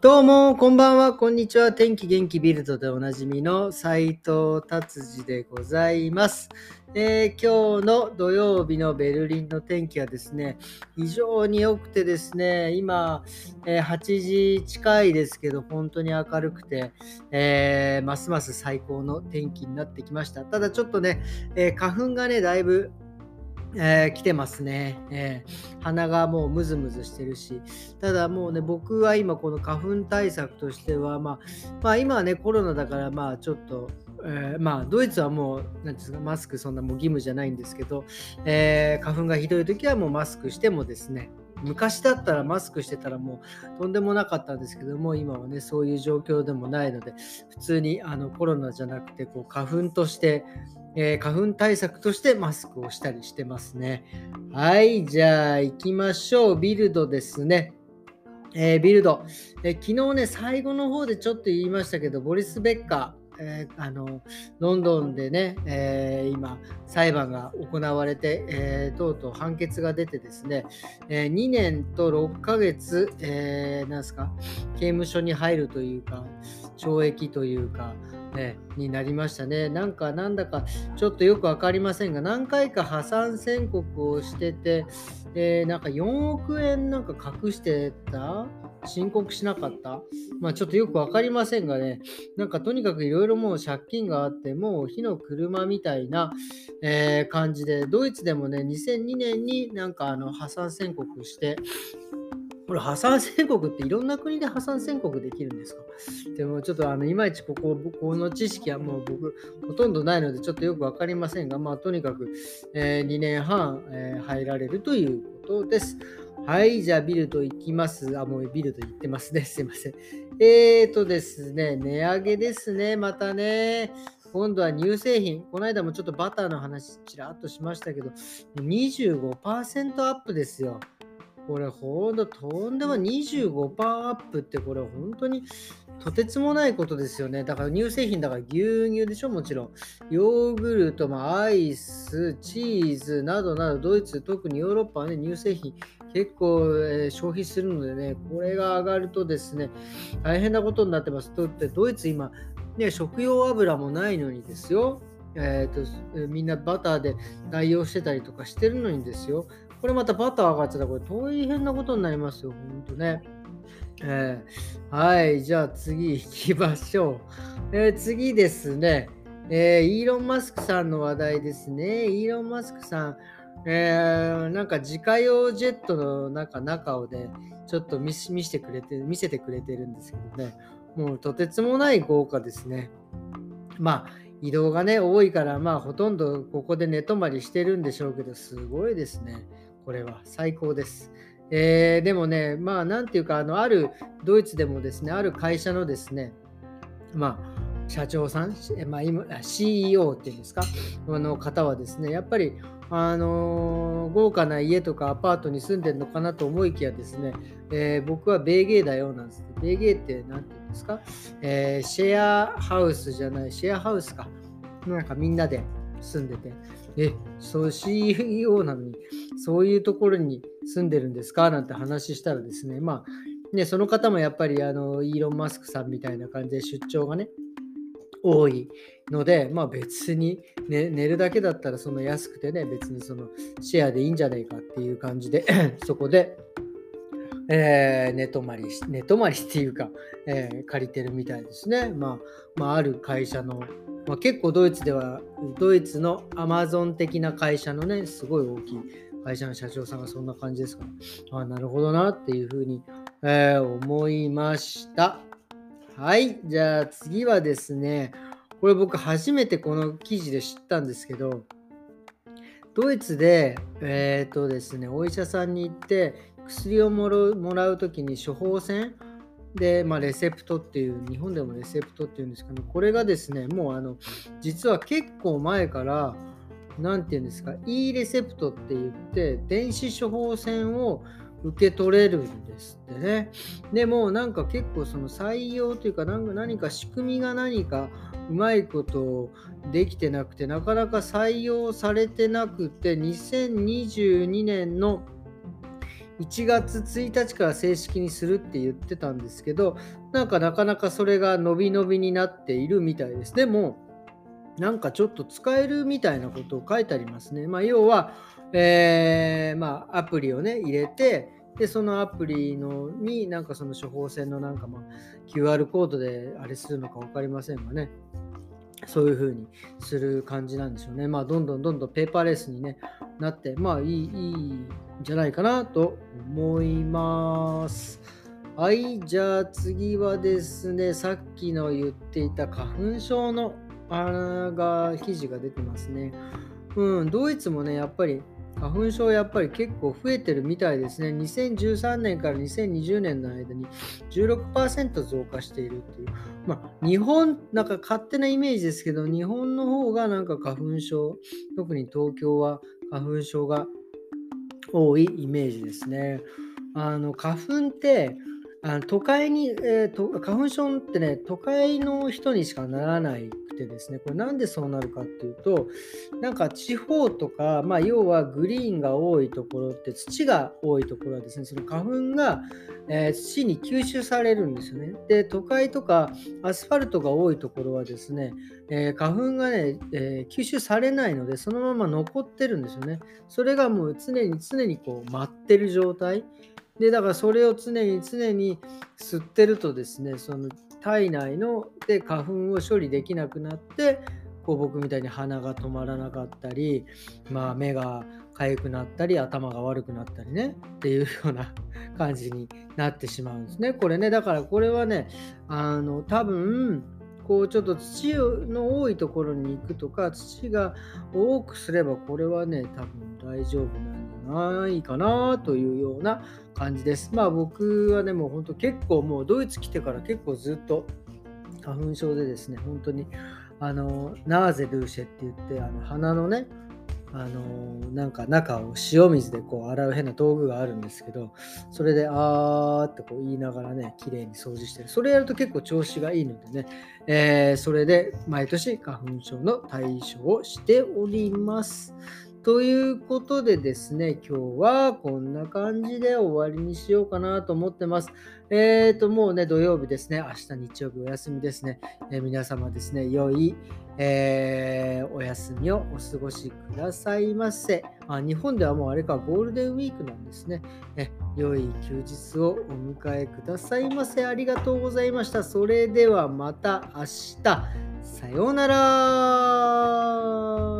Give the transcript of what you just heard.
どうも、こんばんは、こんにちは。天気元気ビルドでおなじみの斉藤達治でございます、えー、今日の土曜日のベルリンの天気はですね、非常に良くてですね、今、えー、8時近いですけど、本当に明るくて、えー、ますます最高の天気になってきました。ただちょっとね、え花粉がね、だいぶえー、来てますね、えー、鼻がもうムズムズしてるし、ただもうね、僕は今この花粉対策としては、まあ、まあ、今はね、コロナだから、まあちょっと、えー、まあドイツはもう、なんですか、マスクそんなもう義務じゃないんですけど、え花粉がひどい時はもうマスクしてもですね、昔だったらマスクしてたらもうとんでもなかったんですけども今はねそういう状況でもないので普通にあのコロナじゃなくてこう花粉としてえー、花粉対策としてマスクをしたりしてますね。はい、じゃあ行きましょう。ビルドですね。えー、ビルド、えー、昨日ね、最後の方でちょっと言いましたけど、ボリス・ベッカ、えー、あのロンドンでね、えー、今、裁判が行われて、えー、とうとう判決が出てですね、え2年と6ヶ月、えー、なんすか、刑務所に入るというか、懲役というか、ね、になりましたね。なんか、なんだかちょっとよく分かりませんが、何回か破産宣告をしてて、え、なんか4億円なんか隠してた申告しなかった？まあちょっとよく分かりませんがね、なんかとにかくいろいろもう借金があって、もう火の車みたいな、えー、感じで、ドイツでもね、2002年になんかあの破産宣告して、これ破産宣告っていろんな国で破産宣告できるんですか？でもちょっとあのいまいちこここの知識はもう僕ほとんどないのでちょっとよく分かりませんが、まあ、とにかく、えー、2年半、えー、入られるということです。はい、じゃあビルド行きます。あ、もうビルド行ってますね。すいません。えーとですね、値上げですね、またね。今度は乳製品。この間もちょっとバターの話ちらっとしましたけど、25%アップですよ。これほんととんでも25%アップってこれ本当にとてつもないことですよね。だから乳製品だから牛乳でしょもちろん。ヨーグルト、まあ、アイス、チーズなどなどドイツ、特にヨーロッパはね乳製品結構、えー、消費するのでね、これが上がるとですね、大変なことになってます。とってドイツ今、ね、食用油もないのにですよ。えーと、みんなバターで代用してたりとかしてるのにですよ。これまたバター上がっちゃったらこれ大変なことになりますよ、ほんとね。えー、はい、じゃあ次行きましょう。えー、次ですね、えー、イーロン・マスクさんの話題ですね。イーロン・マスクさん、え、なんか自家用ジェットの中中をね、ちょっと見見せてくれて、見せてくれてるんですけどね、もうとてつもない豪華ですね。まあ、移動がね、多いから、まあ、ほとんどここで寝泊まりしてるんでしょうけど、すごいですね。これは最高です。えー、でもね、まあ、なんていうか、あの、ある、ドイツでもですね、ある会社のですね、まあ、社長さん、まあ、今 CEO っていうんですか、の方はですね、やっぱり、あのー、豪華な家とかアパートに住んでるのかなと思いきやですね、えー、僕は米芸だよなんです。米芸って何て言うんですか、えー、シェアハウスじゃない、シェアハウスか。なんかみんなで住んでて、え、そう CEO なのに、そういうところに住んでるんですか？なんて話したらですね、まあ、ね、その方もやっぱりあのイーロン・マスクさんみたいな感じで出張がね、多いので、まあ別に、ね、寝るだけだったらその安くてね、別にそのシェアでいいんじゃないかっていう感じで そこで、えー、寝泊まり、寝泊まりっていうか、えー、借りてるみたいですね。まあ、まあ、ある会社のまあ、結構ドイツでは、ドイツのアマゾン的な会社のね、すごい大きい会社の社長さんがそんな感じですから、あなるほどなっていうふうに、えー、思いました。はい、じゃあ次はですね、これ僕初めてこの記事で知ったんですけど、ドイツで、えっ、ー、とですね、お医者さんに行って薬をもらうときに処方箋で、まあ、レセプトっていう、日本でもレセプトっていうんですけど、これがですね、もうあの、実は結構前から、何て言うんですか、e レセプトって言って、電子処方箋を受け取れるんですってね。でもなんか結構その採用というか何か仕組みが何かうまいことできてなくてなかなか採用されてなくて2022年の1月1日から正式にするって言ってたんですけど、なんかなかなかそれが伸び伸びになっているみたいです。でも、なんかちょっと使えるみたいなことを書いてありますね。まあ、要は、えー、まあ、アプリをね、入れて、で、そのアプリのになんかその処方箋のなんかまあ QR コードであれするのか分かりませんがね、そういう風にする感じなんでしょうね。まあ、どんどんどんどんペーパーレスに、ね、なって、まあいい、いいんじゃないかなと思います。はい、じゃあ次はですね、さっきの言っていた花粉症のあが記事が出てますね。うん、ドイツもね、やっぱり花粉症やっぱり結構増えてるみたいですね。2013年から2020年の間に16%増加しているっていう。まあ、日本、なんか勝手なイメージですけど、日本の方がなんか花粉症、特に東京は花粉症が多いイメージですね。あの花粉ってあの都会に、えーと、花粉症ってね、都会の人にしかならないくてですね、これなんでそうなるかっていうと、なんか地方とか、まあ、要はグリーンが多いところって土が多いところはですね、その花粉が、えー、土に吸収されるんですよね。で、都会とかアスファルトが多いところはですね、えー、花粉がね、えー、吸収されないので、そのまま残ってるんですよね。それがもう常に常にこう舞ってる状態。で、だからそれを常に常に吸ってるとですね、その体内ので花粉を処理できなくなって、こう僕みたいに鼻が止まらなかったり、まあ、目が痒くなったり、頭が悪くなったりね、っていうような 感じになってしまうんですね。これね、だからこれはね、あの、多分、こうちょっと土の多いところに行くとか土が多くすればこれはね多分大丈夫なないかなというような感じです。まあ僕はねもう本当結構もうドイツ来てから結構ずっと花粉症でですね本当にあのナーゼルーシェって言ってあの鼻のねあのなんか中を塩水でこう洗う変な道具があるんですけど、それであーってこう言いながらね、綺麗に掃除してる。それやると結構調子がいいのでね、えー、それで毎年花粉症の対処をしております。ということでですね、今日はこんな感じで終わりにしようかなと思ってます。えーと、もうね、土曜日ですね、明日日曜日お休みですね。えー、皆様ですね、良い、えー、お休みをお過ごしくださいませ。あ日本ではもうあれか、ゴールデンウィークなんですね。え良い休日をお迎えくださいませ。ありがとうございました。それではまた明日。さようなら。